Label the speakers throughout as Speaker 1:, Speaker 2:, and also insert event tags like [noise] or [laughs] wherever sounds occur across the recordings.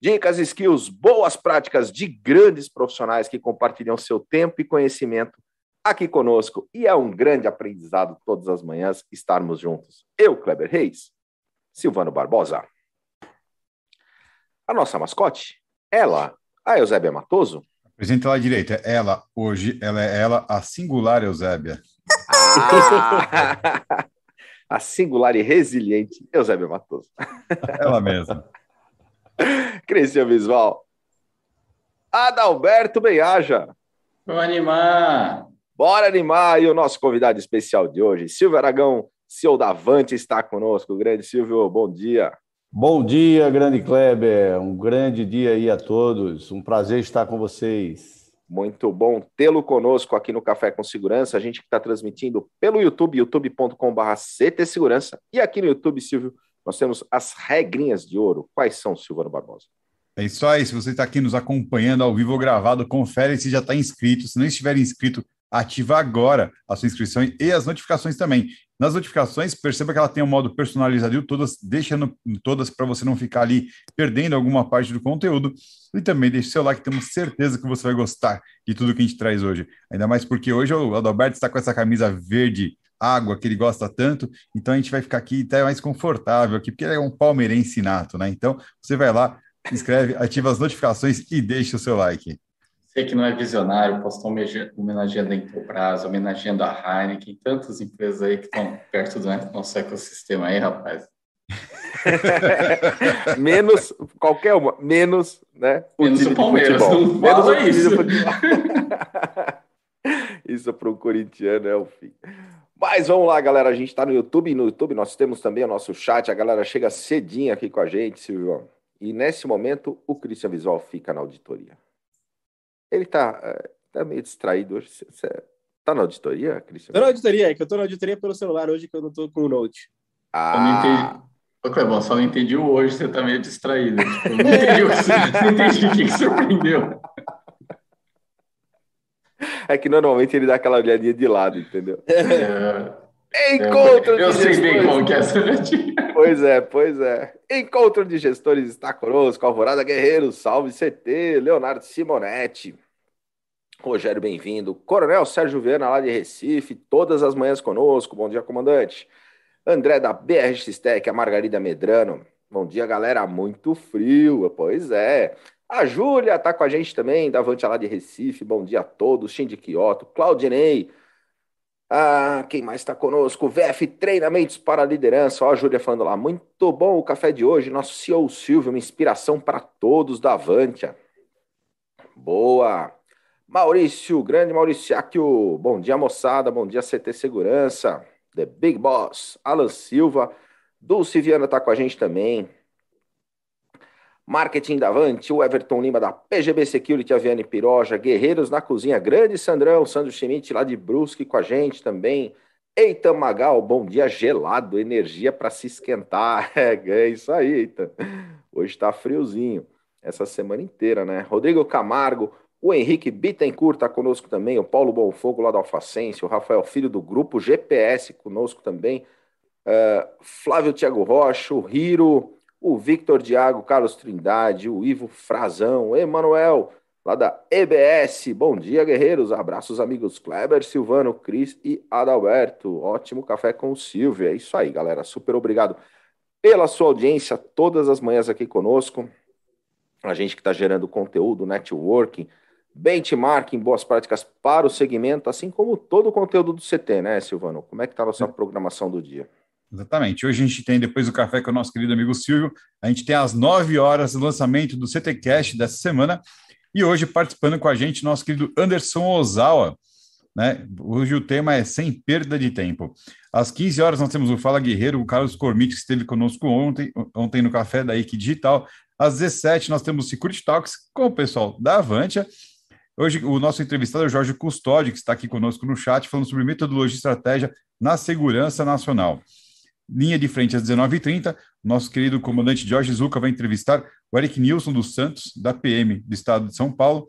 Speaker 1: Dicas, skills, boas práticas de grandes profissionais que compartilham seu tempo e conhecimento aqui conosco. E é um grande aprendizado todas as manhãs estarmos juntos. Eu, Kleber Reis, Silvano Barbosa. A nossa mascote, ela, a Eusébia Matoso.
Speaker 2: Apresenta lá à direita. Ela, hoje, ela é ela, a singular Eusébia.
Speaker 1: Ah, [laughs] a singular e resiliente Eusébia Matoso.
Speaker 2: Ela mesma. [laughs]
Speaker 1: Cristian Visual. Adalberto Benhaja.
Speaker 3: Vamos animar.
Speaker 1: Bora animar. E o nosso convidado especial de hoje, Silvio Aragão, CEO da Avante, está conosco. Grande Silvio, bom dia.
Speaker 4: Bom dia, grande Kleber. Um grande dia aí a todos. Um prazer estar com vocês.
Speaker 1: Muito bom tê-lo conosco aqui no Café com Segurança. A gente que está transmitindo pelo YouTube, youtube.com.br CT Segurança. E aqui no YouTube, Silvio, nós temos as regrinhas de ouro. Quais são, Silvano Barbosa?
Speaker 2: É isso aí. Se você está aqui nos acompanhando ao vivo ou gravado, confere se já está inscrito. Se não estiver inscrito, ativa agora a sua inscrição e as notificações também. Nas notificações, perceba que ela tem um modo personalizado, todas, deixando todas para você não ficar ali perdendo alguma parte do conteúdo. E também deixe seu like, temos certeza que você vai gostar de tudo que a gente traz hoje. Ainda mais porque hoje o Adalberto está com essa camisa verde água que ele gosta tanto, então a gente vai ficar aqui até mais confortável aqui, porque ele é um palmeirense nato, né? Então você vai lá, se inscreve, [laughs] ativa as notificações e deixa o seu like.
Speaker 3: Você que não é visionário, postou homenageando a Intelbras, homenageando a Heineken, tantas empresas aí que estão perto do nosso ecossistema aí, rapaz. [laughs]
Speaker 1: menos qualquer uma, menos, né?
Speaker 3: menos o Palmeiras, não menos o isso. [laughs]
Speaker 1: isso para o corintiano é o fim. Mas vamos lá, galera. A gente está no YouTube. No YouTube nós temos também o nosso chat. A galera chega cedinho aqui com a gente, Silvio. E nesse momento, o Christian Visual fica na auditoria. Ele está é, tá meio distraído hoje. Você tá na auditoria, Christian?
Speaker 5: Tô na auditoria, é que eu tô na auditoria pelo celular hoje, que eu não tô com o Note.
Speaker 3: Ah. Eu não entendi. Ô, Clebão, só não entendi o hoje, você tá meio distraído. Tipo, não entendi o que, [laughs] não entendi o que surpreendeu.
Speaker 1: É que normalmente ele dá aquela olhadinha de lado, entendeu?
Speaker 3: É.
Speaker 1: Encontro
Speaker 3: eu, eu sei gestores. bem como que é essa olhadinha.
Speaker 1: Pois é, pois é. Encontro de gestores está conosco, Alvorada Guerreiro, salve CT, Leonardo Simonetti. Rogério, bem-vindo. Coronel Sérgio Viana, lá de Recife, todas as manhãs conosco. Bom dia, comandante. André da BRX Tech, a Margarida Medrano. Bom dia, galera. Muito frio. Pois é. A Júlia está com a gente também, da Avante lá de Recife. Bom dia a todos. Shindy Kioto, Claudinei. Ah, quem mais está conosco? VF Treinamentos para Liderança. Ó, a Júlia falando lá. Muito bom o café de hoje. Nosso CEO Silvio, uma inspiração para todos da Avantia. Boa. Maurício, grande Mauriciáquio. Bom dia, moçada. Bom dia, CT Segurança. The Big Boss. Alan Silva. Dulce Viana está com a gente também. Marketing da Avante, o Everton Lima da PGB Security, a Viane Piroja, Guerreiros na Cozinha, grande Sandrão, Sandro Schmidt lá de Brusque com a gente também. Eita Magal, bom dia gelado, energia para se esquentar. [laughs] É, é isso aí, Eita. Hoje está friozinho, essa semana inteira, né? Rodrigo Camargo, o Henrique Bittencourt está conosco também, o Paulo Bonfogo lá da Alfacense, o Rafael Filho do Grupo GPS conosco também, uh, Flávio Thiago Rocha, o Hiro, o Victor Diago, Carlos Trindade, o Ivo Frazão, Emanuel, lá da EBS. Bom dia, guerreiros. Abraços, amigos Kleber, Silvano, Cris e Adalberto. Ótimo café com o Silvio. É isso aí, galera. Super obrigado pela sua audiência todas as manhãs aqui conosco. A gente que está gerando conteúdo, networking, benchmarking, boas práticas para o segmento, assim como todo o conteúdo do CT, né, Silvano? Como é que está a nossa programação do dia?
Speaker 2: Exatamente. Hoje a gente tem, depois do café com o nosso querido amigo Silvio, a gente tem às 9 horas o lançamento do CTCast dessa semana. E hoje, participando com a gente, nosso querido Anderson Ozawa. Né? Hoje o tema é sem perda de tempo. Às 15 horas nós temos o Fala Guerreiro, o Carlos Cormite, que esteve conosco ontem, ontem no café da IQ Digital. Às 17 nós temos Security Talks com o pessoal da Avantia. Hoje o nosso entrevistado é o Jorge Custódio, que está aqui conosco no chat, falando sobre metodologia e estratégia na segurança nacional. Linha de frente às 19h30, nosso querido comandante Jorge Zuca vai entrevistar o Eric Nilson dos Santos, da PM do Estado de São Paulo.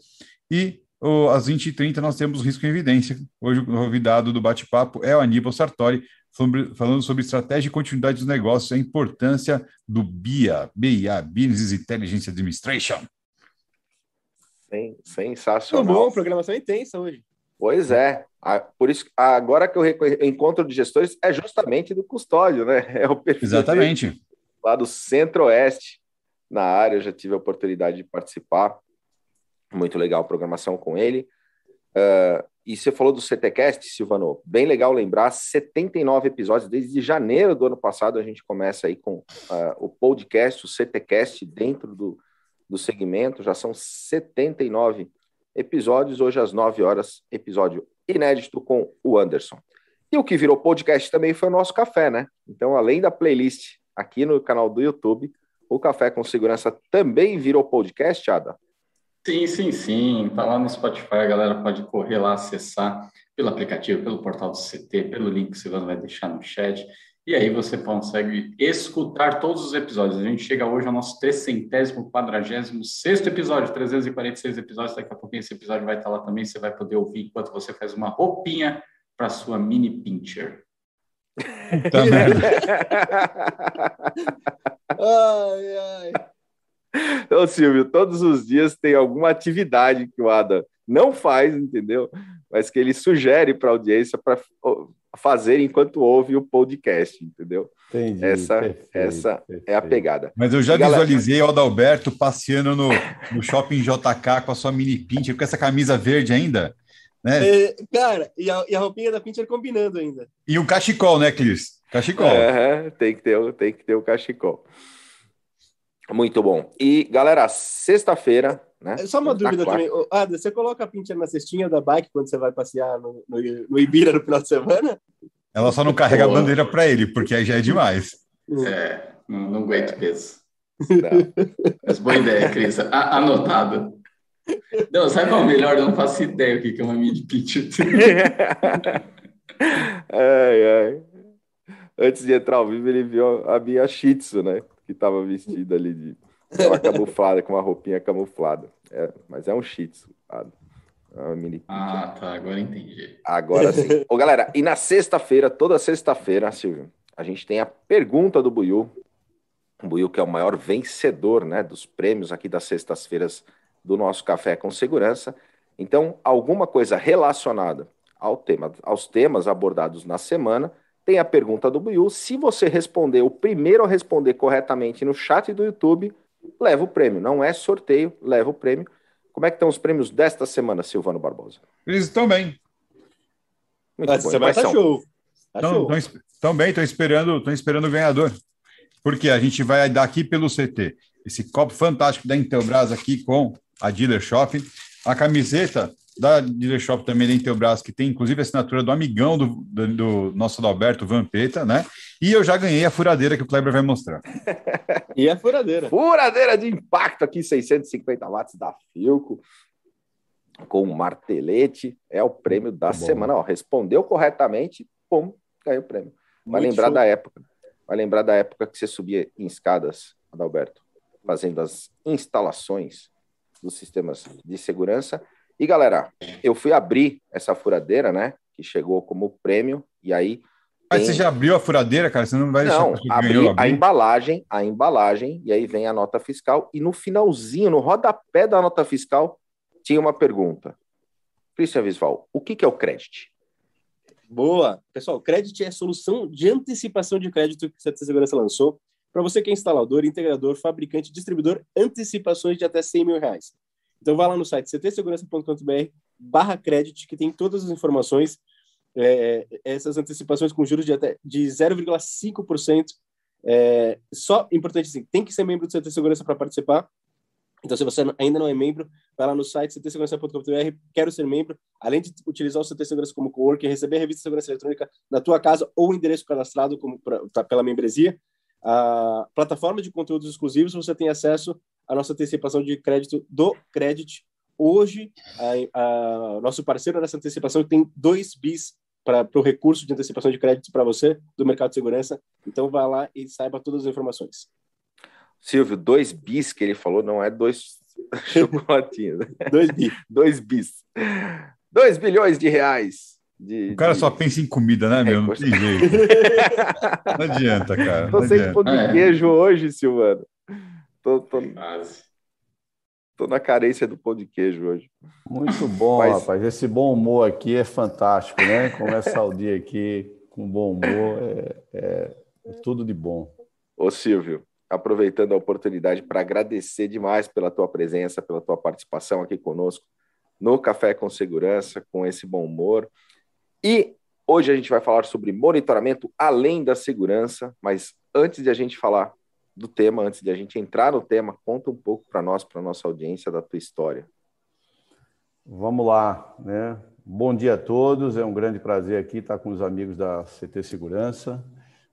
Speaker 2: E oh, às 20h30 nós temos risco em evidência. Hoje o convidado do bate-papo é o Aníbal Sartori, falando sobre estratégia e continuidade dos negócios, a importância do BIA, BIA, Business Intelligence Administration.
Speaker 1: Sensacional.
Speaker 5: Muito bom, programação intensa hoje.
Speaker 1: Pois é. Por isso, agora que eu encontro de gestores é justamente do custódio, né? [laughs] É o
Speaker 2: perfil Exatamente.
Speaker 1: Dele, lá do Centro-Oeste, na área, eu já tive a oportunidade de participar. Muito legal a programação com ele. Uh, e você falou do CTcast, Silvano, bem legal lembrar, 79 episódios, desde janeiro do ano passado a gente começa aí com uh, o podcast, o CTcast, dentro do, do segmento, já são 79 episódios, hoje às 9 horas, episódio inédito com o Anderson. E o que virou podcast também foi o nosso café, né? Então, além da playlist aqui no canal do YouTube, o Café com Segurança também virou podcast, Ada?
Speaker 3: Sim, sim, sim. Tá lá no Spotify, a galera pode correr lá, acessar pelo aplicativo, pelo portal do CT, pelo link que o Silvano vai deixar no chat. E aí você consegue escutar todos os episódios. A gente chega hoje ao nosso 300 quadragésimo sexto episódio, 346 episódios. Daqui a pouquinho esse episódio vai estar lá também. Você vai poder ouvir enquanto você faz uma roupinha para sua mini pincher.
Speaker 2: Tá [laughs]
Speaker 1: ai, ai. Então, Silvio, todos os dias tem alguma atividade que o Ada não faz, entendeu? Mas que ele sugere para a audiência para fazer enquanto ouve o podcast, entendeu?
Speaker 4: Entendi,
Speaker 1: essa perfeito, essa perfeito. é a pegada.
Speaker 2: Mas eu já e visualizei galera... o Adalberto passeando no, no shopping JK com a sua mini pincher, com essa camisa verde ainda. Né?
Speaker 5: É, cara, e a, e a roupinha da pincher combinando ainda.
Speaker 2: E o cachecol, né, Cris? Cachecol.
Speaker 1: É, tem que ter, tem que ter o cachecol. Muito bom. E, galera, sexta-feira, né?
Speaker 5: É, só uma dúvida quarta. também. Ah, você coloca a pincher na cestinha da bike quando você vai passear no, no, no Ibira no final de semana?
Speaker 2: Ela só não carrega a bandeira para ele, porque aí já é demais.
Speaker 3: É, não, não aguento peso. Não. Mas boa ideia, Cris. Anotado. Não, sabe qual é o melhor? Eu não faço ideia o que é uma mini pincher. [laughs]
Speaker 1: ai, ai. Antes de entrar ao vivo, ele viu a minha Shih Tzu, né? que estava vestida ali de uma camuflada, com uma roupinha camuflada. É, mas é um shih tzu. É
Speaker 3: mini ah, tá. Agora entendi.
Speaker 1: Agora sim. [laughs] Ô, galera, e na sexta-feira, toda sexta-feira, Silvio, a gente tem a pergunta do Buiu. O Buiu, que é o maior vencedor né, dos prêmios aqui das sextas-feiras do nosso Café com Segurança. Então, alguma coisa relacionada ao tema, aos temas abordados na semana tem a pergunta do Buiu. Se você responder, o primeiro a responder corretamente no chat do YouTube, leva o prêmio. Não é sorteio, leva o prêmio. Como é que estão os prêmios desta semana, Silvano Barbosa?
Speaker 2: Eles estão bem.
Speaker 5: Muito Essa bom. semana tá show.
Speaker 2: Tá Estão bem, estão esperando, esperando o ganhador. Porque a gente vai dar aqui pelo CT esse copo fantástico da Intelbras aqui com a Dealer Shop. A camiseta da Dealer Shop também da Intelbras, que tem inclusive a assinatura do amigão do, do, do nosso Adalberto Vampeta, né? E eu já ganhei a furadeira que o Kleber vai mostrar. [laughs]
Speaker 5: e a furadeira?
Speaker 1: Furadeira de impacto aqui, 650 watts da Filco, com um martelete. É o prêmio da semana. Ó, respondeu corretamente, pum, ganhou o prêmio. Vai Muito lembrar show. da época. Vai lembrar da época que você subia em escadas, Adalberto, fazendo as instalações dos sistemas de segurança e galera, eu fui abrir essa furadeira, né? Que chegou como prêmio, e aí.
Speaker 2: Mas tem... você já abriu a furadeira, cara? Você não vai
Speaker 1: não, deixar abri ganhou, a embalagem, a embalagem, e aí vem a nota fiscal, e no finalzinho, no rodapé da nota fiscal, tinha uma pergunta. Cristian Visval, o que, que é o crédito?
Speaker 5: Boa! Pessoal, o crédito é a solução de antecipação de crédito que a CT Segurança lançou para você que é instalador, integrador, fabricante, distribuidor, antecipações de até 100 mil reais. Então, vá lá no site ctsegurança.com.br barra crédito, que tem todas as informações, é, essas antecipações com juros de até de 0,5%. É, só importante assim, tem que ser membro do CT Segurança para participar. Então, se você ainda não é membro, vai lá no site ctsegurança.com.br, quero ser membro, além de utilizar o CT Segurança como co-work, receber a revista de segurança eletrônica na tua casa ou endereço cadastrado como pra, pela membresia, a plataforma de conteúdos exclusivos, você tem acesso à nossa antecipação de crédito do Credit. Hoje, a, a nosso parceiro nessa antecipação tem 2 bis para o recurso de antecipação de crédito para você do mercado de segurança. Então, vá lá e saiba todas as informações.
Speaker 1: Silvio, 2 bis que ele falou não é dois [laughs] chocolatinhos.
Speaker 5: 2 bis.
Speaker 1: 2 bis. 2 bilhões de reais.
Speaker 2: De, o cara de... só pensa em comida, né, meu? Não tem jeito. não adianta, cara.
Speaker 1: Tô sem pão de é. queijo hoje, Silvano. Tô, tô, tô na carência do pão de queijo hoje.
Speaker 4: Muito bom, Mas... rapaz. Esse bom humor aqui é fantástico, né? Começar o dia aqui com bom humor é, é, é tudo de bom.
Speaker 1: Ô, Silvio, aproveitando a oportunidade para agradecer demais pela tua presença, pela tua participação aqui conosco no Café com Segurança, com esse bom humor. E hoje a gente vai falar sobre monitoramento além da segurança, mas antes de a gente falar do tema, antes de a gente entrar no tema, conta um pouco para nós, para nossa audiência, da tua história.
Speaker 4: Vamos lá, né? Bom dia a todos, é um grande prazer aqui estar com os amigos da CT Segurança.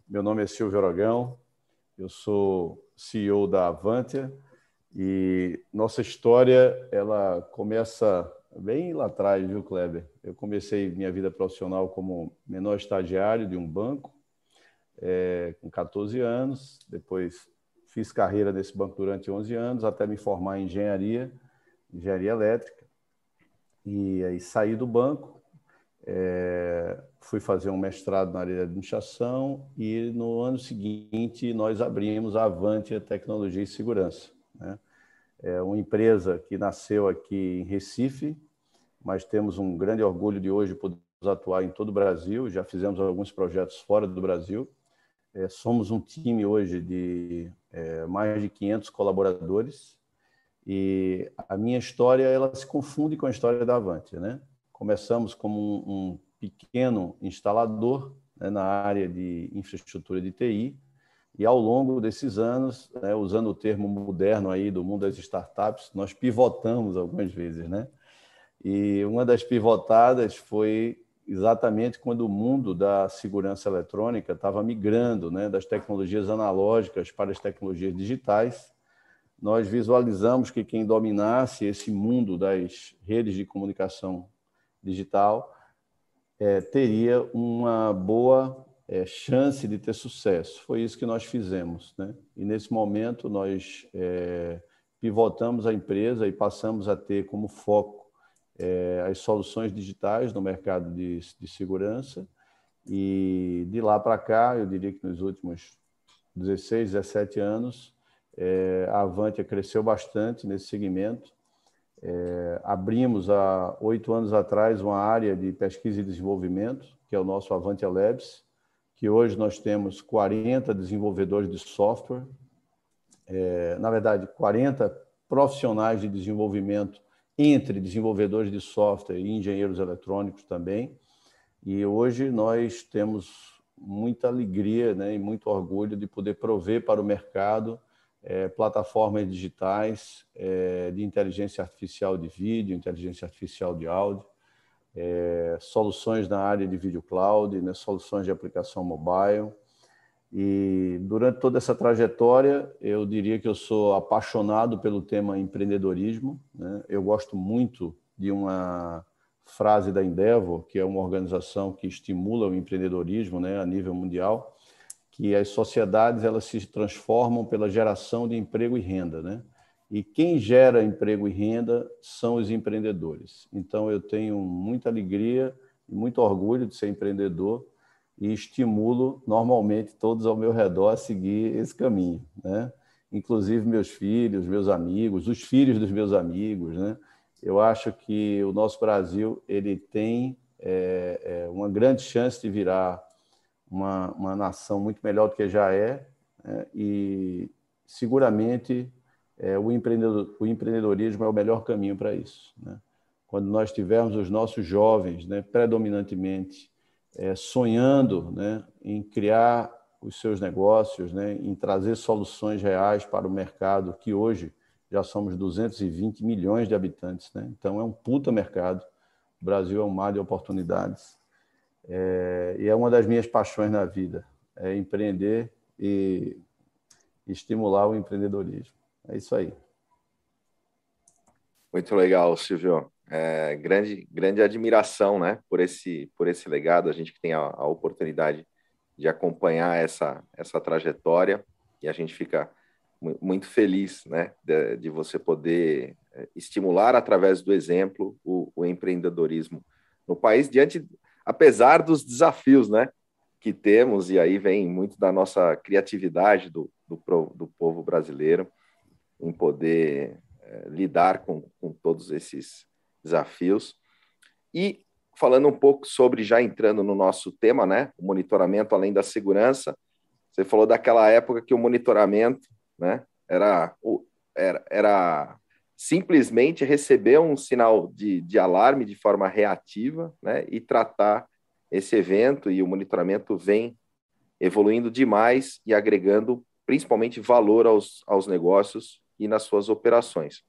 Speaker 4: Meu nome é Silvio Aragão, eu sou CEO da Avantia e nossa história ela começa bem lá atrás, viu, Kleber? Eu comecei minha vida profissional como menor estagiário de um banco, é, com 14 anos. Depois fiz carreira nesse banco durante 11 anos, até me formar em engenharia, engenharia elétrica. E aí saí do banco, é, fui fazer um mestrado na área de administração e no ano seguinte nós abrimos a Avantia Tecnologia e Segurança. Né? É uma empresa que nasceu aqui em Recife, mas temos um grande orgulho de hoje poder atuar em todo o Brasil. Já fizemos alguns projetos fora do Brasil. É, somos um time hoje de é, mais de 500 colaboradores e a minha história ela se confunde com a história da Avante, né? Começamos como um, um pequeno instalador né, na área de infraestrutura de TI e ao longo desses anos, né, usando o termo moderno aí do mundo das startups, nós pivotamos algumas vezes, né? E uma das pivotadas foi exatamente quando o mundo da segurança eletrônica estava migrando né, das tecnologias analógicas para as tecnologias digitais. Nós visualizamos que quem dominasse esse mundo das redes de comunicação digital é, teria uma boa é, chance de ter sucesso. Foi isso que nós fizemos. Né? E nesse momento nós é, pivotamos a empresa e passamos a ter como foco é, as soluções digitais no mercado de, de segurança. E de lá para cá, eu diria que nos últimos 16, 17 anos, é, a Avantia cresceu bastante nesse segmento. É, abrimos há oito anos atrás uma área de pesquisa e desenvolvimento, que é o nosso Avantia Labs, que hoje nós temos 40 desenvolvedores de software, é, na verdade, 40 profissionais de desenvolvimento entre desenvolvedores de software e engenheiros eletrônicos também. E hoje nós temos muita alegria né, e muito orgulho de poder prover para o mercado é, plataformas digitais é, de inteligência artificial de vídeo, inteligência artificial de áudio, é, soluções na área de vídeo cloud, né, soluções de aplicação mobile, e durante toda essa trajetória, eu diria que eu sou apaixonado pelo tema empreendedorismo. Né? Eu gosto muito de uma frase da Endeavor, que é uma organização que estimula o empreendedorismo né, a nível mundial, que as sociedades elas se transformam pela geração de emprego e renda, né? E quem gera emprego e renda são os empreendedores. Então eu tenho muita alegria e muito orgulho de ser empreendedor e estimulo normalmente todos ao meu redor a seguir esse caminho, né? Inclusive meus filhos, meus amigos, os filhos dos meus amigos, né? Eu acho que o nosso Brasil ele tem é, é, uma grande chance de virar uma, uma nação muito melhor do que já é né? e seguramente é, o, empreendedor, o empreendedorismo é o melhor caminho para isso. Né? Quando nós tivermos os nossos jovens, né, predominantemente é, sonhando né, em criar os seus negócios, né, em trazer soluções reais para o mercado, que hoje já somos 220 milhões de habitantes. Né? Então, é um puta mercado. O Brasil é um mar de oportunidades. É, e é uma das minhas paixões na vida, é empreender e estimular o empreendedorismo. É isso aí.
Speaker 1: Muito legal, Silvio. É, grande, grande admiração, né, por esse, por esse legado. A gente que tem a, a oportunidade de acompanhar essa, essa trajetória e a gente fica muito feliz, né, de, de você poder é, estimular através do exemplo o, o, empreendedorismo no país diante, apesar dos desafios, né, que temos e aí vem muito da nossa criatividade do, do, do povo brasileiro em poder é, lidar com, com todos esses desafios. E falando um pouco sobre, já entrando no nosso tema, né, o monitoramento além da segurança, você falou daquela época que o monitoramento, né, era, era, era simplesmente receber um sinal de, de alarme de forma reativa, né, e tratar esse evento e o monitoramento vem evoluindo demais e agregando principalmente valor aos, aos negócios e nas suas operações.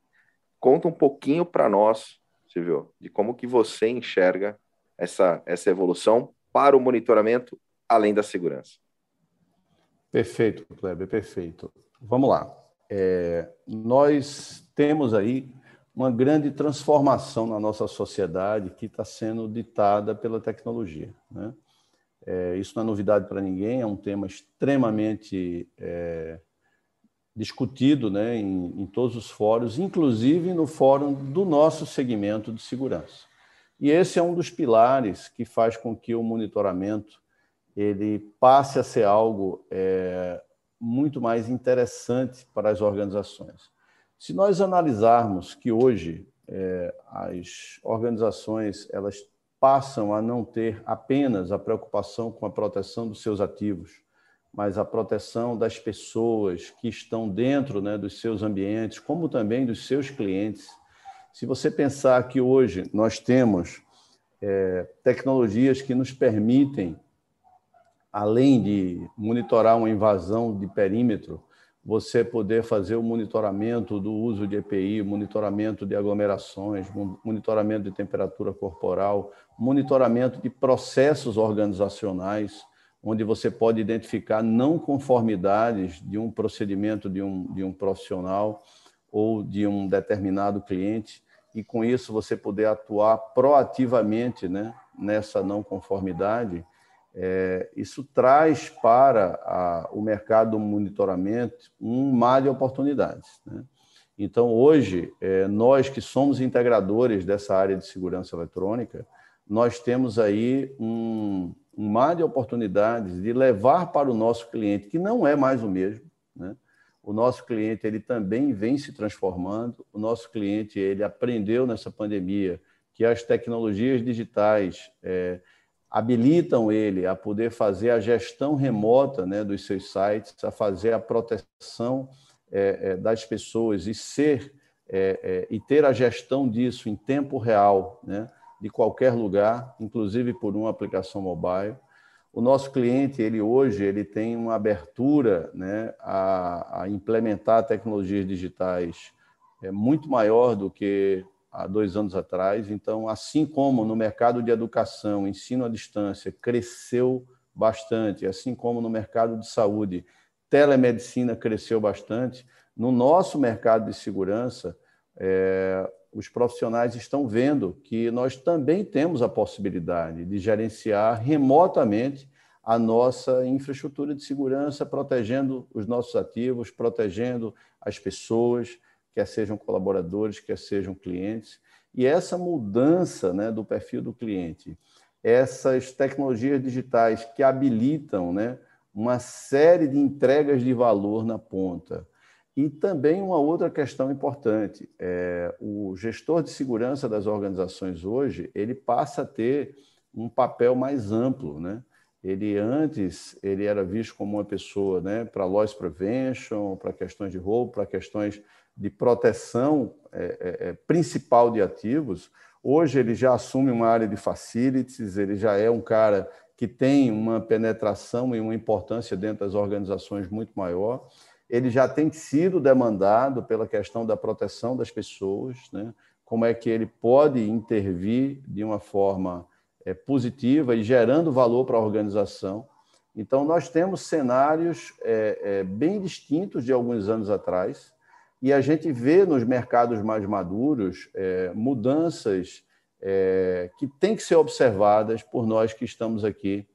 Speaker 1: Conta um pouquinho para nós Silvio, de como que você enxerga essa, essa evolução para o monitoramento além da segurança.
Speaker 4: Perfeito, Kleber, perfeito. Vamos lá. É, nós temos aí uma grande transformação na nossa sociedade que está sendo ditada pela tecnologia. Né? É, isso não é novidade para ninguém, é um tema extremamente é, discutido né, em, em, todos os fóruns, inclusive no fórum do nosso segmento de segurança. E esse é um dos pilares que faz com que o monitoramento ele passe a ser algo é, muito mais interessante para as organizações. Se nós analisarmos que hoje é, as organizações elas passam a não ter apenas a preocupação com a proteção dos seus ativos, mas a proteção das pessoas que estão dentro né, dos seus ambientes, como também dos seus clientes. Se você pensar que hoje nós temos é, tecnologias que nos permitem, além de monitorar uma invasão de perímetro, você poder fazer o monitoramento do uso de EPI, monitoramento de aglomerações, monitoramento de temperatura corporal, monitoramento de processos organizacionais onde você pode identificar não conformidades de um procedimento de um, de um profissional ou de um determinado cliente, e com isso você poder atuar proativamente né, nessa não conformidade, é, isso traz para a, o mercado do monitoramento um mar de oportunidades. Né? Então, hoje, é, nós que somos integradores dessa área de segurança eletrônica, nós temos aí um, um mar de oportunidades de levar para o nosso cliente, que não é mais o mesmo, né? O nosso cliente ele também vem se transformando. O nosso cliente ele aprendeu nessa pandemia que as tecnologias digitais é, habilitam ele a poder fazer a gestão remota né, dos seus sites, a fazer a proteção é, é, das pessoas e ser é, é, e ter a gestão disso em tempo real, né? De qualquer lugar, inclusive por uma aplicação mobile. O nosso cliente, ele hoje, ele tem uma abertura né, a, a implementar tecnologias digitais é, muito maior do que há dois anos atrás. Então, assim como no mercado de educação, ensino à distância cresceu bastante, assim como no mercado de saúde, telemedicina cresceu bastante, no nosso mercado de segurança, é, os profissionais estão vendo que nós também temos a possibilidade de gerenciar remotamente a nossa infraestrutura de segurança, protegendo os nossos ativos, protegendo as pessoas, quer sejam colaboradores, quer sejam clientes. E essa mudança né, do perfil do cliente, essas tecnologias digitais que habilitam né, uma série de entregas de valor na ponta, e também uma outra questão importante, é, o gestor de segurança das organizações hoje, ele passa a ter um papel mais amplo, né? Ele antes ele era visto como uma pessoa, né, para loss prevention, para questões de roubo, para questões de proteção é, é, é, principal de ativos. Hoje ele já assume uma área de facilities, ele já é um cara que tem uma penetração e uma importância dentro das organizações muito maior ele já tem sido demandado pela questão da proteção das pessoas, né? como é que ele pode intervir de uma forma é, positiva e gerando valor para a organização. Então, nós temos cenários é, é, bem distintos de alguns anos atrás, e a gente vê nos mercados mais maduros é, mudanças é, que têm que ser observadas por nós que estamos aqui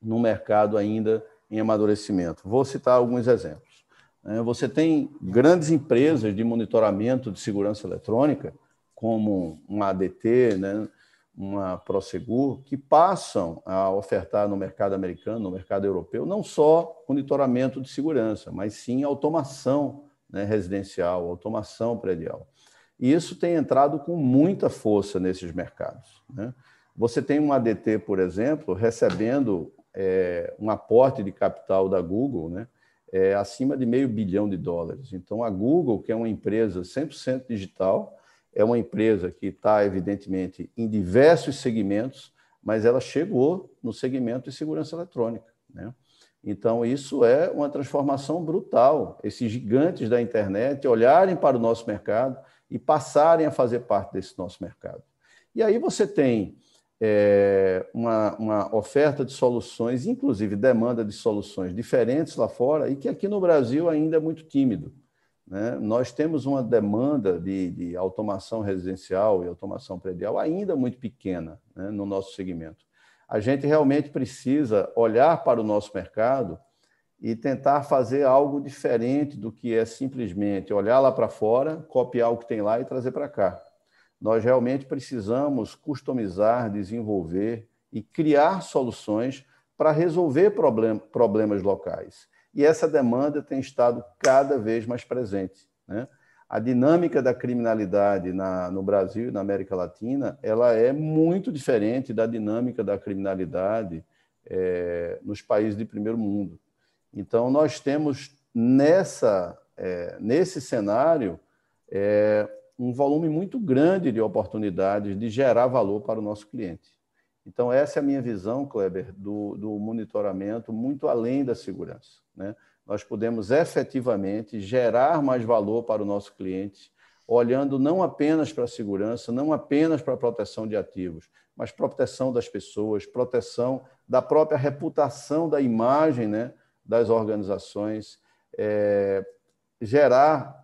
Speaker 4: no mercado ainda em amadurecimento. Vou citar alguns exemplos. Né? Você tem grandes empresas de monitoramento de segurança eletrônica, como uma ADT, né? uma Prosegur, que passam a ofertar no mercado americano, no mercado europeu, não só monitoramento de segurança, mas sim automação né, residencial, automação predial. E isso tem entrado com muita força nesses mercados. Né? Você tem um ADT, por exemplo, recebendo é, um aporte de capital da Google né, é, acima de meio bilhão de dólares. Então, a Google, que é uma empresa 100% digital, é uma empresa que está, evidentemente, em diversos segmentos, mas ela chegou no segmento de segurança eletrônica. Né? Então, isso é uma transformação brutal. Esses gigantes da internet olharem para o nosso mercado e passarem a fazer parte desse nosso mercado. E aí você tem é, uma, uma oferta de soluções, inclusive demanda de soluções diferentes lá fora, e que aqui no Brasil ainda é muito tímido. Né? Nós temos uma demanda de, de, automação residencial e automação predial ainda muito pequena né, no nosso segmento. A gente realmente precisa olhar para o nosso mercado e tentar fazer algo diferente do que é simplesmente olhar lá para fora, copiar o que tem lá e trazer para cá. Nós realmente precisamos customizar, desenvolver e criar soluções para resolver problem problemas locais e essa demanda tem estado cada vez mais presente. Né? A dinâmica da criminalidade na, no Brasil e na América Latina ela é muito diferente da dinâmica da criminalidade é, nos países de primeiro mundo. Então, nós temos nessa, é, nesse cenário é, um volume muito grande de oportunidades de gerar valor para o nosso cliente. Então, essa é a minha visão, Kleber, do, do monitoramento, muito além da segurança. Né? Nós podemos efetivamente gerar mais valor para o nosso cliente, olhando não apenas para a segurança, não apenas para a proteção de ativos, mas proteção das pessoas, proteção da própria reputação da imagem né, das organizações, é, gerar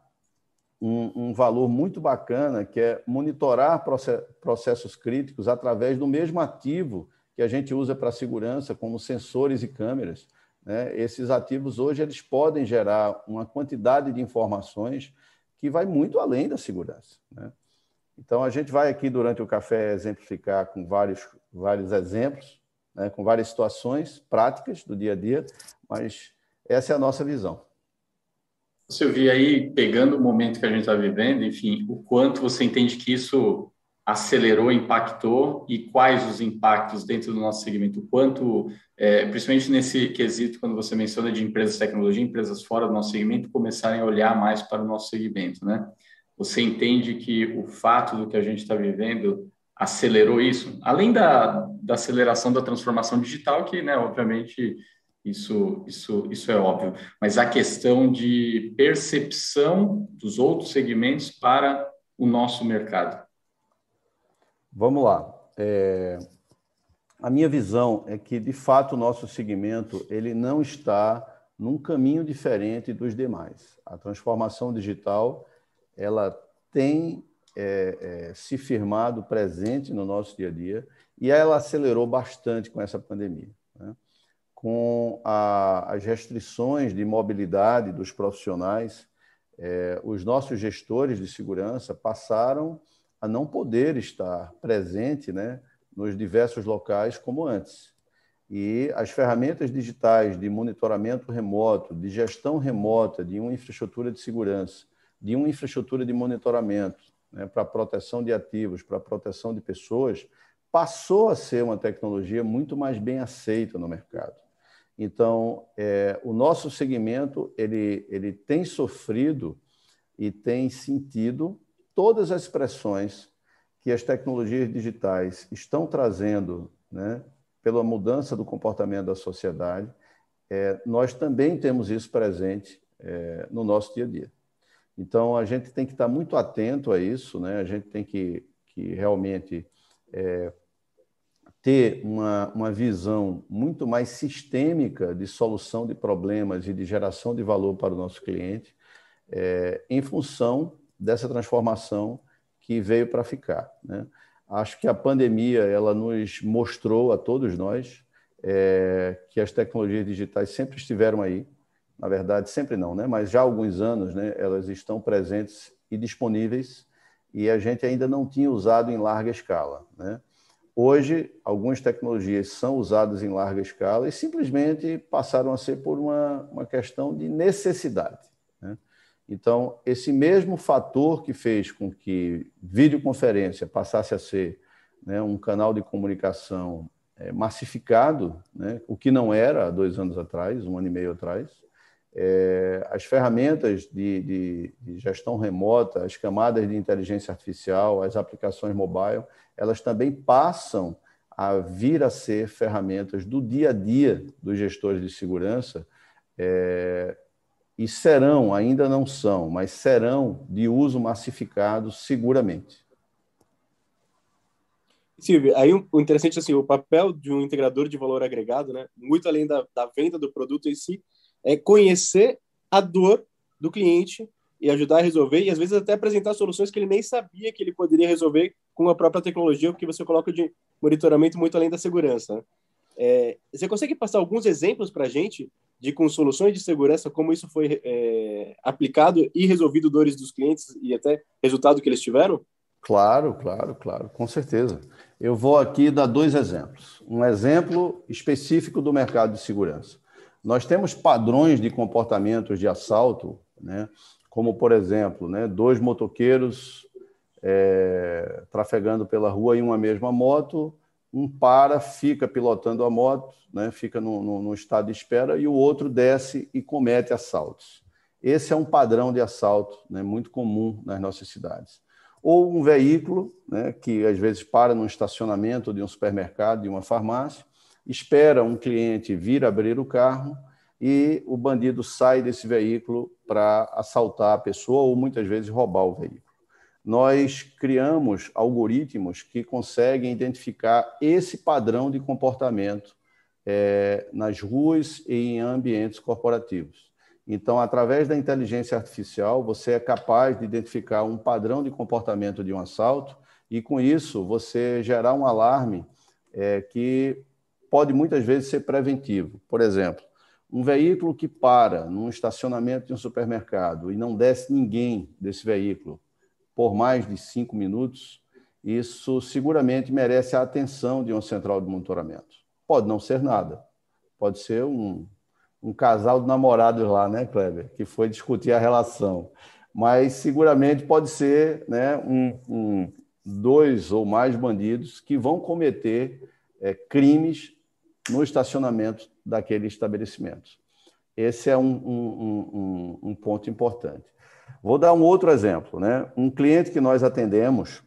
Speaker 4: um, um, valor muito bacana, que é monitorar processos críticos através do mesmo ativo que a gente usa para segurança, como sensores e câmeras. Né? Esses ativos hoje eles podem gerar uma quantidade de informações que vai muito além da segurança. Né? Então, a gente vai aqui durante o café exemplificar com vários, vários exemplos, né? com várias situações práticas do dia a dia, mas essa é a nossa visão.
Speaker 3: Silvia, aí pegando o momento que a gente está vivendo, enfim, o quanto você entende que isso acelerou, impactou e quais os impactos dentro do nosso segmento? O quanto, é, principalmente nesse quesito, quando você menciona de empresas de tecnologia, empresas fora do nosso segmento começarem a olhar mais para o nosso segmento, né? Você entende que o fato do que a gente está vivendo acelerou isso? Além da, da aceleração da transformação digital, que, né, obviamente, isso, isso, isso é óbvio. Mas a questão de percepção dos outros segmentos para o nosso mercado.
Speaker 4: Vamos lá. É... A minha visão é que, de fato, o nosso segmento ele não está num caminho diferente dos demais. A transformação digital ela tem é, é, se firmado presente no nosso dia a dia e ela acelerou bastante com essa pandemia. Né? Com a, as restrições de mobilidade dos profissionais, é, os nossos gestores de segurança passaram a não poder estar presente né, nos diversos locais como antes. E as ferramentas digitais de monitoramento remoto, de gestão remota de uma infraestrutura de segurança, de uma infraestrutura de monitoramento né, para proteção de ativos, para proteção de pessoas, passou a ser uma tecnologia muito mais bem aceita no mercado. Então, é, o nosso segmento ele, ele tem sofrido e tem sentido todas as pressões que as tecnologias digitais estão trazendo né, pela mudança do comportamento da sociedade. É, nós também temos isso presente é, no nosso dia a dia. Então, a gente tem que estar muito atento a isso, né? a gente tem que, que realmente é, ter uma, uma visão muito mais sistêmica de solução de problemas e de geração de valor para o nosso cliente, é, em função dessa transformação que veio para ficar. Né? Acho que a pandemia ela nos mostrou a todos nós é, que as tecnologias digitais sempre estiveram aí. Na verdade, sempre não, né? mas já há alguns anos né, elas estão presentes e disponíveis e a gente ainda não tinha usado em larga escala. Né? Hoje, algumas tecnologias são usadas em larga escala e simplesmente passaram a ser por uma, uma questão de necessidade. Né? Então, esse mesmo fator que fez com que videoconferência passasse a ser né, um canal de comunicação é, massificado, né, o que não era há dois anos atrás, um ano e meio atrás, é, as ferramentas de, de, de, gestão remota, as camadas de inteligência artificial, as aplicações mobile, elas também passam a vir a ser ferramentas do dia a dia dos gestores de segurança é, e serão, ainda não são, mas serão de uso massificado seguramente.
Speaker 5: Silvio, aí o interessante assim, o papel de um integrador de valor agregado, né, muito além da, da venda do produto em si, é conhecer a dor do cliente e ajudar a resolver e às vezes até apresentar soluções que ele nem sabia que ele poderia resolver com a própria tecnologia, porque você coloca de monitoramento muito além da segurança. Né? É, você consegue passar alguns exemplos para a gente de com soluções de segurança, como isso foi é, aplicado e resolvido dores dos clientes e até resultado que eles tiveram?
Speaker 4: Claro, claro, claro, com certeza. Eu vou aqui dar dois exemplos. Um exemplo específico do mercado de segurança. Nós temos padrões de comportamentos de assalto, né? como, por exemplo, né, dois motoqueiros é, trafegando pela rua em uma mesma moto, um para, fica pilotando a moto, né, fica no, estado de espera, e o outro desce e comete assaltos. Esse é um padrão de assalto né, muito comum nas nossas cidades. Ou um veículo né, que às vezes para num estacionamento de um supermercado, de uma farmácia, espera um cliente vir abrir o carro e o bandido sai desse veículo para assaltar a pessoa ou muitas vezes roubar o veículo nós criamos algoritmos que conseguem identificar esse padrão de comportamento é, nas ruas e em ambientes corporativos. Então, através da inteligência artificial, você é capaz de identificar um padrão de comportamento de um assalto e, com isso, você gerar um alarme é, que pode muitas vezes ser preventivo. Por exemplo, um veículo que para num estacionamento de um supermercado e não desce ninguém desse veículo por mais de cinco minutos, isso seguramente merece a atenção de uma central de monitoramento. Pode não ser nada, pode ser um, um casal de namorados lá, né, Kleber, que foi discutir a relação. Mas seguramente pode ser né, um, um dois ou mais bandidos que vão cometer é, crimes no estacionamento daquele estabelecimento. Esse é um, um, um ponto importante. Vou dar um outro exemplo. Né? Um cliente que nós atendemos,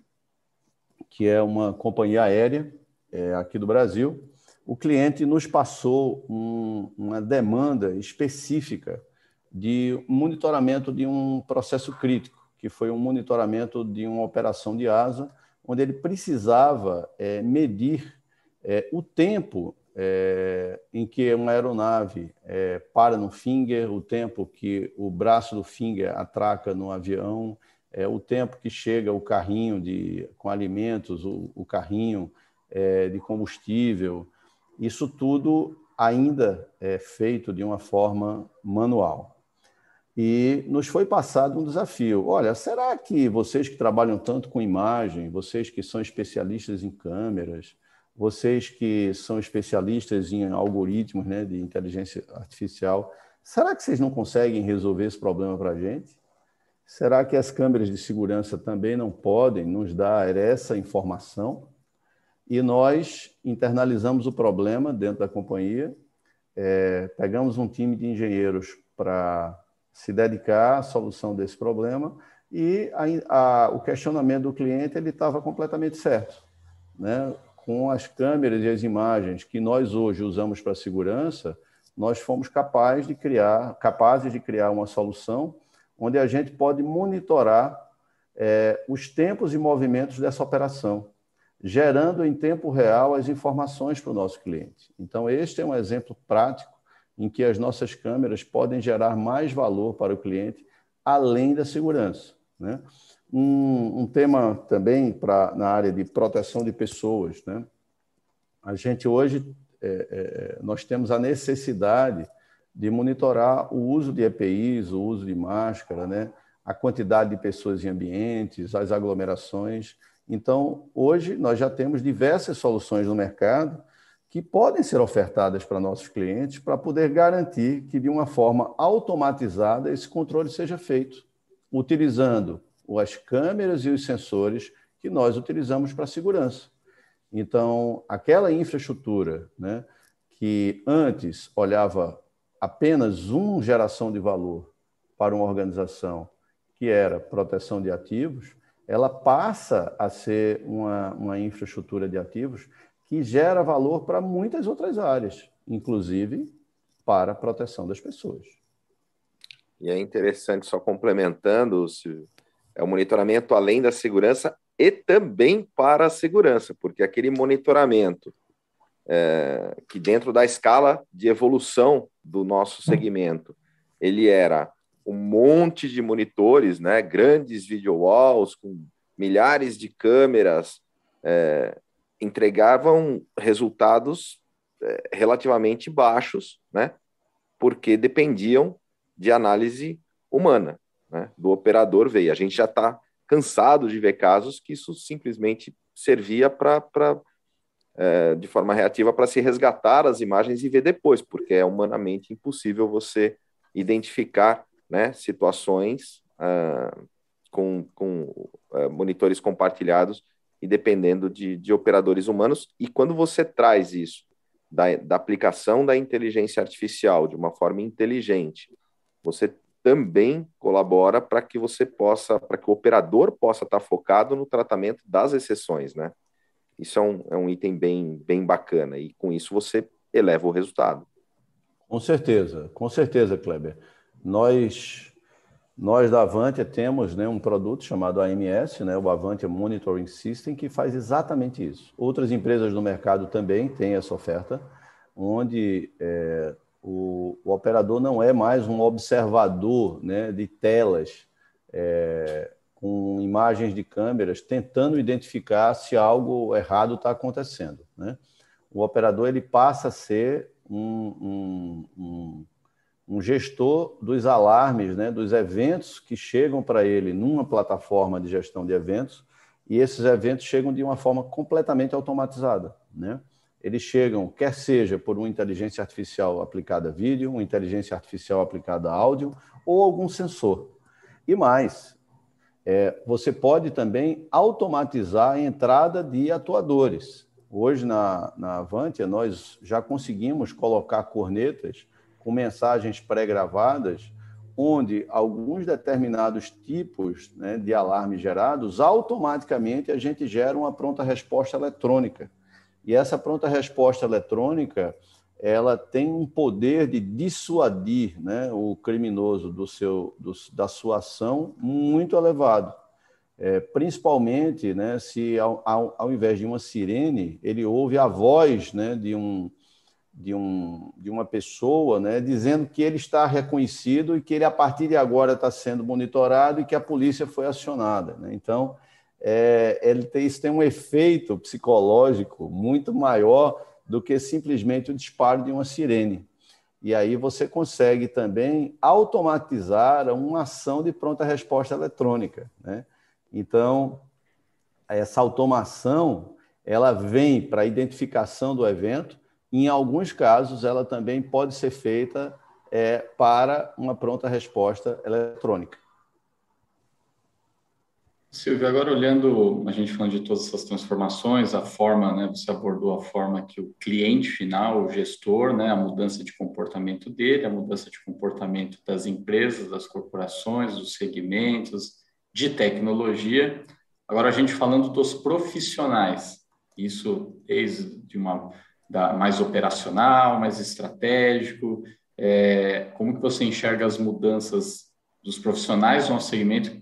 Speaker 4: que é uma companhia aérea é, aqui do Brasil, o cliente nos passou um, uma demanda específica de monitoramento de um processo crítico, que foi um monitoramento de uma operação de asa, onde ele precisava é, medir é, o tempo é, em que uma aeronave é, para no finger, o tempo que o braço do finger atraca no avião, é, o tempo que chega o carrinho de, com alimentos, o, o carrinho é, de combustível, isso tudo ainda é feito de uma forma manual. E nos foi passado um desafio. Olha, será que vocês que trabalham tanto com imagem, vocês que são especialistas em câmeras, vocês que são especialistas em algoritmos né, de inteligência artificial, será que vocês não conseguem resolver esse problema para a gente? Será que as câmeras de segurança também não podem nos dar essa informação? E nós internalizamos o problema dentro da companhia, é, pegamos um time de engenheiros para se dedicar à solução desse problema e a, a, o questionamento do cliente ele estava completamente certo. Né? Com as câmeras e as imagens que nós hoje usamos para segurança, nós fomos capazes de criar, capazes de criar uma solução onde a gente pode monitorar é, os tempos e movimentos dessa operação. gerando em tempo real as informações para o nosso cliente. Então, este é um exemplo prático em que as nossas câmeras podem gerar mais valor para o cliente, além da segurança. Né? Um, um tema também pra, na área de proteção de pessoas. Né? A gente hoje, é, é, nós temos a necessidade de monitorar o uso de EPIs, o uso de máscara, né? a quantidade de pessoas em ambientes, as aglomerações. Então, hoje, nós já temos diversas soluções no mercado que podem ser ofertadas para nossos clientes para poder garantir que, de uma forma automatizada, esse controle seja feito, utilizando as câmeras e os sensores que nós utilizamos para segurança. Então, aquela infraestrutura né, que antes olhava apenas uma geração de valor para uma organização, que era proteção de ativos, ela passa a ser uma, uma infraestrutura de ativos que gera valor para muitas outras áreas, inclusive para a proteção das pessoas.
Speaker 1: E é interessante, só complementando, é o monitoramento além da segurança e também para a segurança, porque aquele monitoramento é, que dentro da escala de evolução do nosso segmento, ele era um monte de monitores, né, grandes video walls com milhares de câmeras, é, entregavam resultados é, relativamente baixos, né, porque dependiam de análise humana, né, do operador veio. A gente já está cansado de ver casos que isso simplesmente servia para é, de forma reativa para se resgatar as imagens e ver depois, porque é humanamente impossível você identificar né, situações uh, com, com uh, monitores compartilhados e dependendo de, de operadores humanos. E quando você traz isso da, da aplicação da inteligência artificial de uma forma inteligente, você também colabora para que você possa, para que o operador possa estar focado no tratamento das exceções, né? Isso é um, é um item bem, bem bacana e com isso você eleva o resultado.
Speaker 4: Com certeza, com certeza, Kleber. Nós, nós da Avantia temos né, um produto chamado AMS, né, o Avantia Monitoring System, que faz exatamente isso. Outras empresas no mercado também têm essa oferta, onde é, o, o, operador não é mais um observador né, de telas é, com imagens de câmeras, tentando identificar se algo errado está acontecendo. Né? O operador ele passa a ser um, um, um, um gestor dos alarmes, né, dos eventos que chegam para ele numa plataforma de gestão de eventos, e esses eventos chegam de uma forma completamente automatizada. Né? Eles chegam, quer seja por uma inteligência artificial aplicada a vídeo, uma inteligência artificial aplicada a áudio, ou algum sensor. E mais, é, você pode também automatizar a entrada de atuadores. Hoje, na, na Avantia, nós já conseguimos colocar cornetas com mensagens pré-gravadas, onde alguns determinados tipos né, de alarmes gerados, automaticamente a gente gera uma pronta resposta eletrônica. E essa pronta resposta eletrônica, ela tem um poder de dissuadir né, o criminoso do seu, do, da sua ação muito elevado. É, principalmente né, se, ao, ao, ao, invés de uma sirene, ele ouve a voz né, de, um, de, um, de uma pessoa né, dizendo que ele está reconhecido e que ele, a partir de agora, está sendo monitorado e que a polícia foi acionada. Né? Então, é, ele tem, isso tem um efeito psicológico muito maior do que simplesmente o disparo de uma sirene. E aí você consegue também automatizar uma ação de pronta resposta eletrônica. Né? Então, essa automação ela vem para a identificação do evento. Em alguns casos, ela também pode ser feita é, para uma pronta resposta eletrônica.
Speaker 3: Silvio, agora olhando, a gente falando de todas essas transformações, a forma, né, você abordou a forma que o cliente final, o gestor, né, a mudança de comportamento dele, a mudança de comportamento das empresas, das corporações, dos segmentos, de tecnologia. Agora a gente falando dos profissionais, isso desde uma da, mais operacional, mais estratégico, é, como que você enxerga as mudanças dos profissionais no nosso segmento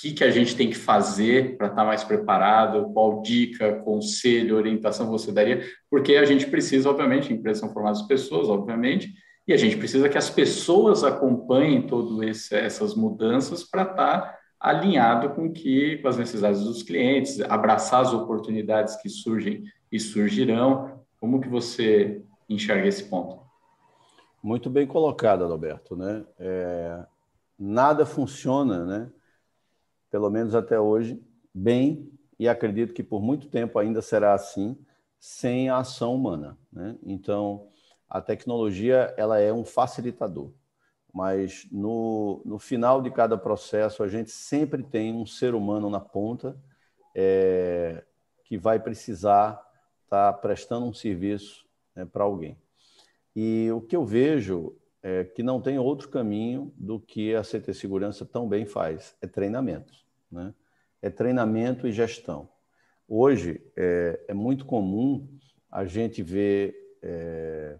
Speaker 3: que, que a gente tem que fazer para estar tá mais preparado, qual dica, conselho, orientação você daria, porque a gente precisa, obviamente, empresas são formadas pessoas, obviamente, e a gente precisa que as pessoas acompanhem todas essas mudanças para estar tá alinhado com que com as necessidades dos clientes, abraçar as oportunidades que surgem e surgirão. Como que você enxerga esse ponto?
Speaker 4: Muito bem colocado, Alberto. Né? É, nada funciona, né? Pelo menos até hoje, bem, e acredito que por muito tempo ainda será assim, sem a ação humana. Né? Então, a tecnologia ela é um facilitador, mas no, no final de cada processo, a gente sempre tem um ser humano na ponta é, que vai precisar estar tá prestando um serviço né, para alguém. E o que eu vejo é que não tem outro caminho do que a CT Segurança tão bem faz, é treinamento. Né? É treinamento e gestão. Hoje é, é muito comum a gente ver é,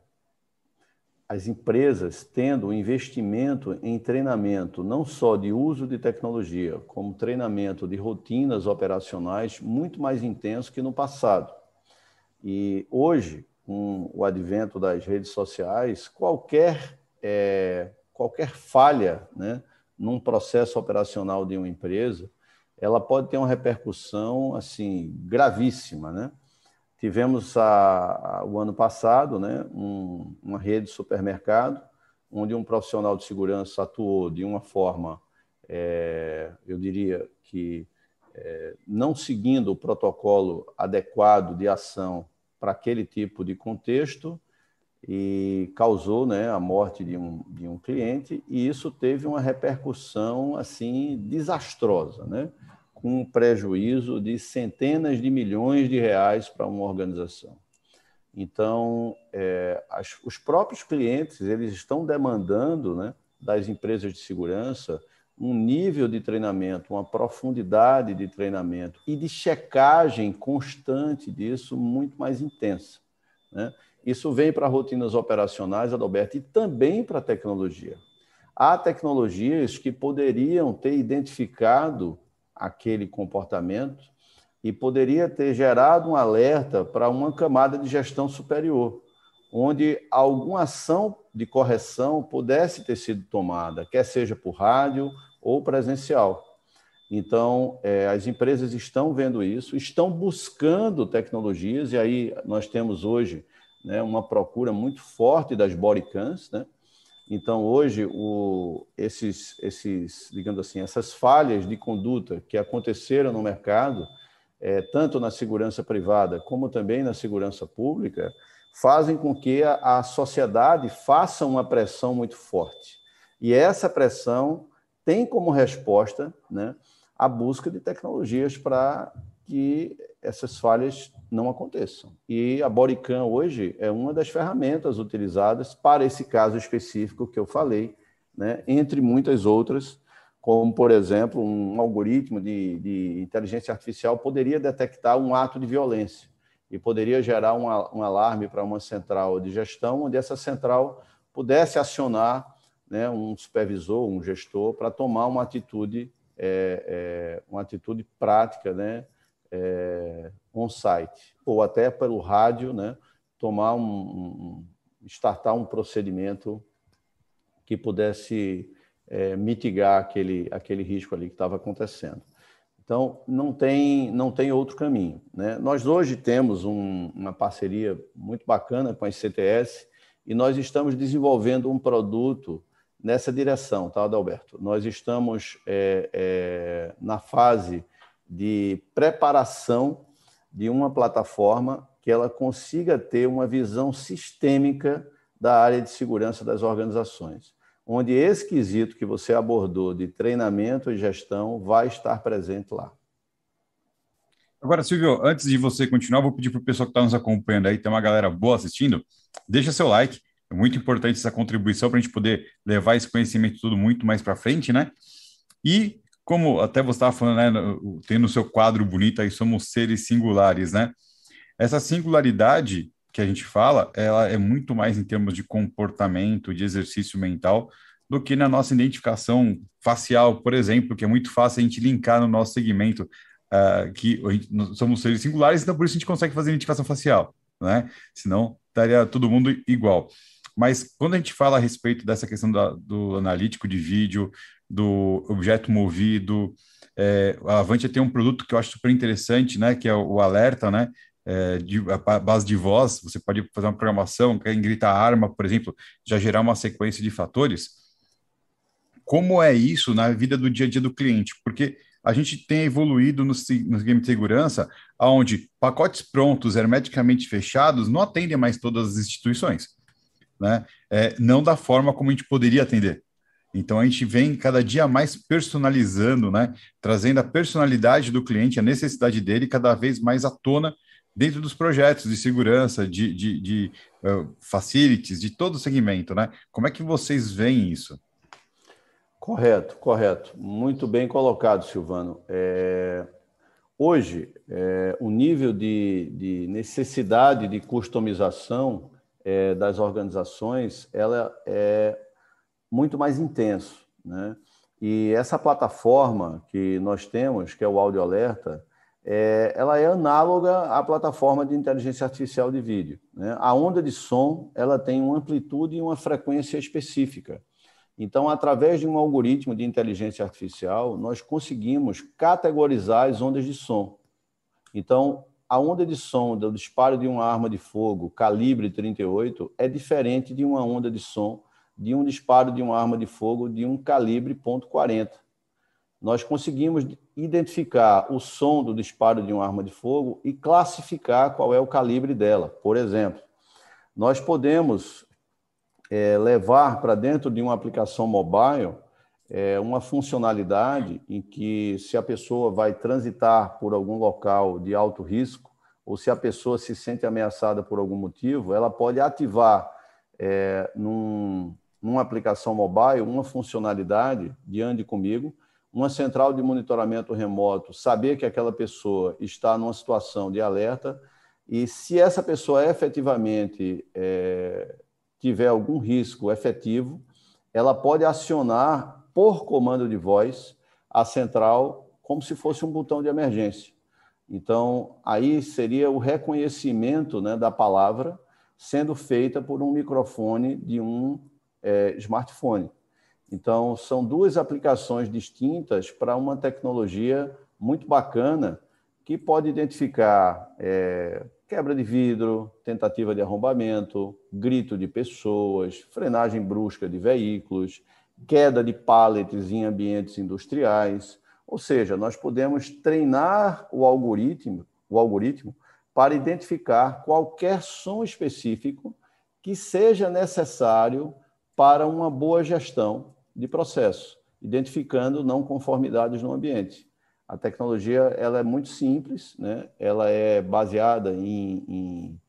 Speaker 4: as empresas tendo investimento em treinamento, não só de uso de tecnologia, como treinamento de rotinas operacionais muito mais intenso que no passado. E hoje, com o advento das redes sociais, qualquer, é, qualquer falha né, num processo operacional de uma empresa, ela pode ter uma repercussão assim gravíssima, né? Tivemos a, a, o ano passado né, um, uma rede de supermercado, onde um profissional de segurança atuou de uma forma, é, eu diria que é, não seguindo o protocolo adequado de ação para aquele tipo de contexto e causou né, a morte de um, de um cliente, e isso teve uma repercussão assim desastrosa. Né? com um prejuízo de centenas de milhões de reais para uma organização. Então, é, as, os próprios clientes eles estão demandando né, das empresas de segurança um nível de treinamento, uma profundidade de treinamento e de checagem constante disso muito mais intensa. Né? Isso vem para rotinas operacionais, Adalberto, e também para a tecnologia. Há tecnologias que poderiam ter identificado aquele comportamento e poderia ter gerado um alerta para uma camada de gestão superior, onde alguma ação de correção pudesse ter sido tomada, quer seja por rádio ou presencial. Então, é, as empresas estão vendo isso, estão buscando tecnologias, e aí nós temos hoje né, uma procura muito forte das bodycams, né? Então, hoje, o, esses, esses, digamos assim, essas falhas de conduta que aconteceram no mercado, é, tanto na segurança privada como também na segurança pública, fazem com que a, a sociedade faça uma pressão muito forte. E essa pressão tem como resposta né, a busca de tecnologias para que essas falhas não aconteçam. E a Bodycam hoje é uma das ferramentas utilizadas para esse caso específico que eu falei, né, entre muitas outras, como, por exemplo, um algoritmo de, de inteligência artificial poderia detectar um ato de violência e poderia gerar um, um alarme para uma central de gestão, onde essa central pudesse acionar né, um supervisor, um gestor, para tomar uma atitude, é, é, uma atitude prática, né, é, on-site, ou até pelo rádio, né, tomar um, startar um procedimento que pudesse é, mitigar aquele, aquele risco ali que estava acontecendo. Então, não tem, não tem outro caminho. Né? Nós hoje temos um, uma parceria muito bacana com a CTS e nós estamos desenvolvendo um produto nessa direção, tá, Adalberto? Nós estamos é, é, na fase de preparação de uma plataforma que ela consiga ter uma visão sistêmica da área de segurança das organizações, onde esse quesito que você abordou de treinamento e gestão vai estar presente lá.
Speaker 2: Agora, Silvio, antes de você continuar, vou pedir para o pessoal que está nos acompanhando aí, tem uma galera boa assistindo, deixa seu like, é muito importante essa contribuição para a gente poder levar esse conhecimento tudo muito mais para frente, né? E como até você estava falando, né, tem no seu quadro bonito aí, somos seres singulares, né? Essa singularidade que a gente fala, ela é muito mais em termos de comportamento, de exercício mental, do que na nossa identificação facial, por exemplo, que é muito fácil a gente linkar no nosso segmento, uh, que gente, somos seres singulares, então por isso a gente consegue fazer identificação facial, né? Senão estaria todo mundo igual. Mas quando a gente fala a respeito dessa questão da, do analítico de vídeo, do objeto movido, é, a Avantia tem um produto que eu acho super interessante, né? Que é o, o alerta, né? É, de, a base de voz, você pode fazer uma programação, quer gritar arma, por exemplo, já gerar uma sequência de fatores como é isso na vida do dia a dia do cliente, porque a gente tem evoluído no, no game de segurança, onde pacotes prontos, hermeticamente fechados, não atendem mais todas as instituições, né? É, não da forma como a gente poderia atender. Então a gente vem cada dia mais personalizando, né? Trazendo a personalidade do cliente, a necessidade dele cada vez mais à tona dentro dos projetos de segurança, de, de, de uh, facilities, de todo o segmento, né? Como é que vocês veem isso?
Speaker 4: Correto, correto. Muito bem colocado, Silvano. É... Hoje, é... o nível de, de, necessidade de customização é, das organizações ela é muito mais intenso. Né? E essa plataforma que nós temos, que é o Audio Alerta, é, ela é análoga à plataforma de inteligência artificial de vídeo. Né? A onda de som ela tem uma amplitude e uma frequência específica. Então, através de um algoritmo de inteligência artificial, nós conseguimos categorizar as ondas de som. Então, a onda de som do disparo de uma arma de fogo calibre 38 é diferente de uma onda de som de um disparo de uma arma de fogo de um calibre .40. Nós conseguimos identificar o som do disparo de uma arma de fogo e classificar qual é o calibre dela. Por exemplo, nós podemos é, levar para dentro de uma aplicação mobile é, uma funcionalidade em que, se a pessoa vai transitar por algum local de alto risco, ou se a pessoa se sente ameaçada por algum motivo, ela pode ativar é, num, numa aplicação mobile uma funcionalidade de ande comigo, uma central de monitoramento remoto, saber que aquela pessoa está numa situação de alerta e se essa pessoa efetivamente é, tiver algum risco efetivo, ela pode acionar por comando de voz a central como se fosse um botão de emergência. Então, aí seria o reconhecimento né, da palavra sendo feita por um microfone de um é, smartphone. Então, são duas aplicações distintas para uma tecnologia muito bacana que pode identificar é, quebra de vidro, tentativa de arrombamento, grito de pessoas, frenagem brusca de veículos, queda de pallets em ambientes industriais. Ou seja, nós podemos treinar o algoritmo, o algoritmo para identificar qualquer som específico que seja necessário para uma boa gestão de processo, identificando não conformidades no ambiente. A tecnologia ela é muito simples, né? ela é baseada em, em,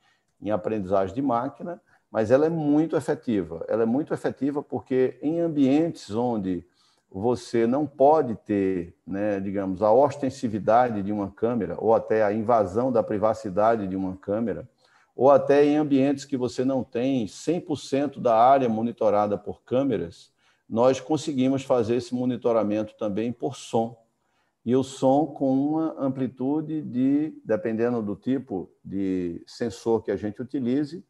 Speaker 4: em aprendizagem de máquina, mas ela é muito efetiva. Ela é muito efetiva porque em ambientes onde você não pode ter, né, digamos, a ostensividade de uma câmera, ou até a invasão da privacidade de uma câmera, ou até em ambientes que você não tem 100% da área monitorada por câmeras, nós conseguimos fazer esse monitoramento também por som e o som com uma amplitude de, dependendo do tipo de sensor que a gente utilize,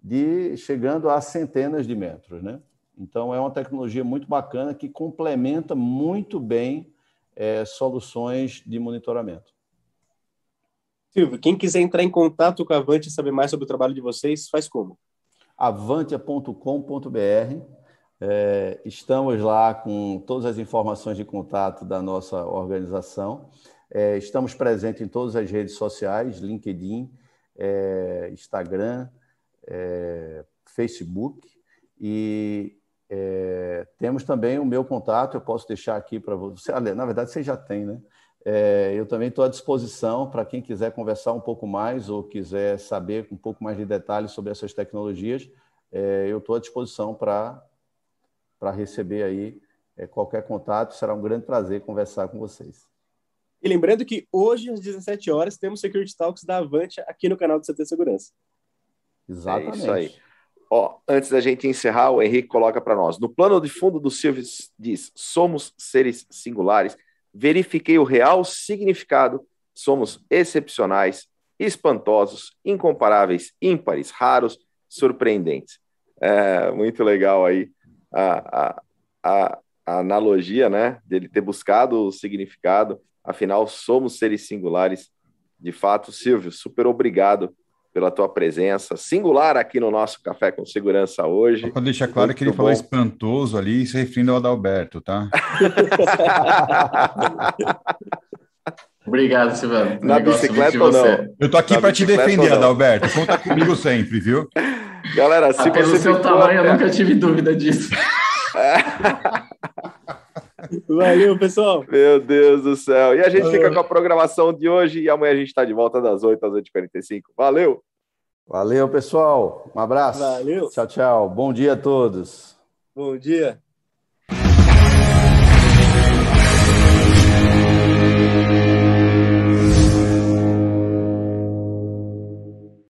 Speaker 4: de chegando a centenas de metros, né? Então é uma tecnologia muito bacana que complementa muito bem é, soluções de monitoramento.
Speaker 5: Silvio, quem quiser entrar em contato com a Avante e saber mais sobre o trabalho de vocês, faz como?
Speaker 4: avantia.com.br é, estamos lá com todas as informações de contato da nossa organização. É, estamos presentes em todas as redes sociais, LinkedIn, é, Instagram, é, Facebook. E é, temos também o meu contato, eu posso deixar aqui para você. Na verdade, você já tem, né? É, eu também estou à disposição para quem quiser conversar um pouco mais ou quiser saber um pouco mais de detalhes sobre essas tecnologias. eu estou à disposição para para receber aí é, qualquer contato. Será um grande prazer conversar com vocês.
Speaker 5: E lembrando que hoje, às 17 horas, temos Security Talks da Avante aqui no canal do CT Segurança.
Speaker 1: Exatamente. É isso aí. Ó, antes da gente encerrar, o Henrique coloca para nós. No plano de fundo do Silvio diz: somos seres singulares. Verifiquei o real significado. Somos excepcionais, espantosos, incomparáveis, ímpares, raros, surpreendentes. É, muito legal aí a, a, a, a analogia, né? Dele ter buscado o significado. Afinal, somos seres singulares. De fato, Silvio, super obrigado pela tua presença singular aqui no nosso Café com Segurança hoje.
Speaker 2: Para deixar claro Muito que ele bom. falou espantoso ali, se referindo ao Adalberto, tá? [laughs]
Speaker 3: Obrigado, Silvano.
Speaker 1: Na bicicleta ou não?
Speaker 2: Eu tô aqui para te defender, Adalberto. Conta comigo [laughs] sempre, viu?
Speaker 1: Galera, se
Speaker 3: ah, pelo seu ficou... tamanho, eu nunca tive dúvida disso. [laughs]
Speaker 5: Valeu, pessoal.
Speaker 1: Meu Deus do céu. E a gente fica com a programação de hoje e amanhã a gente está de volta das 8 às 8h45. Valeu!
Speaker 4: Valeu, pessoal. Um abraço.
Speaker 5: Valeu.
Speaker 4: Tchau, tchau. Bom dia a todos.
Speaker 5: Bom dia.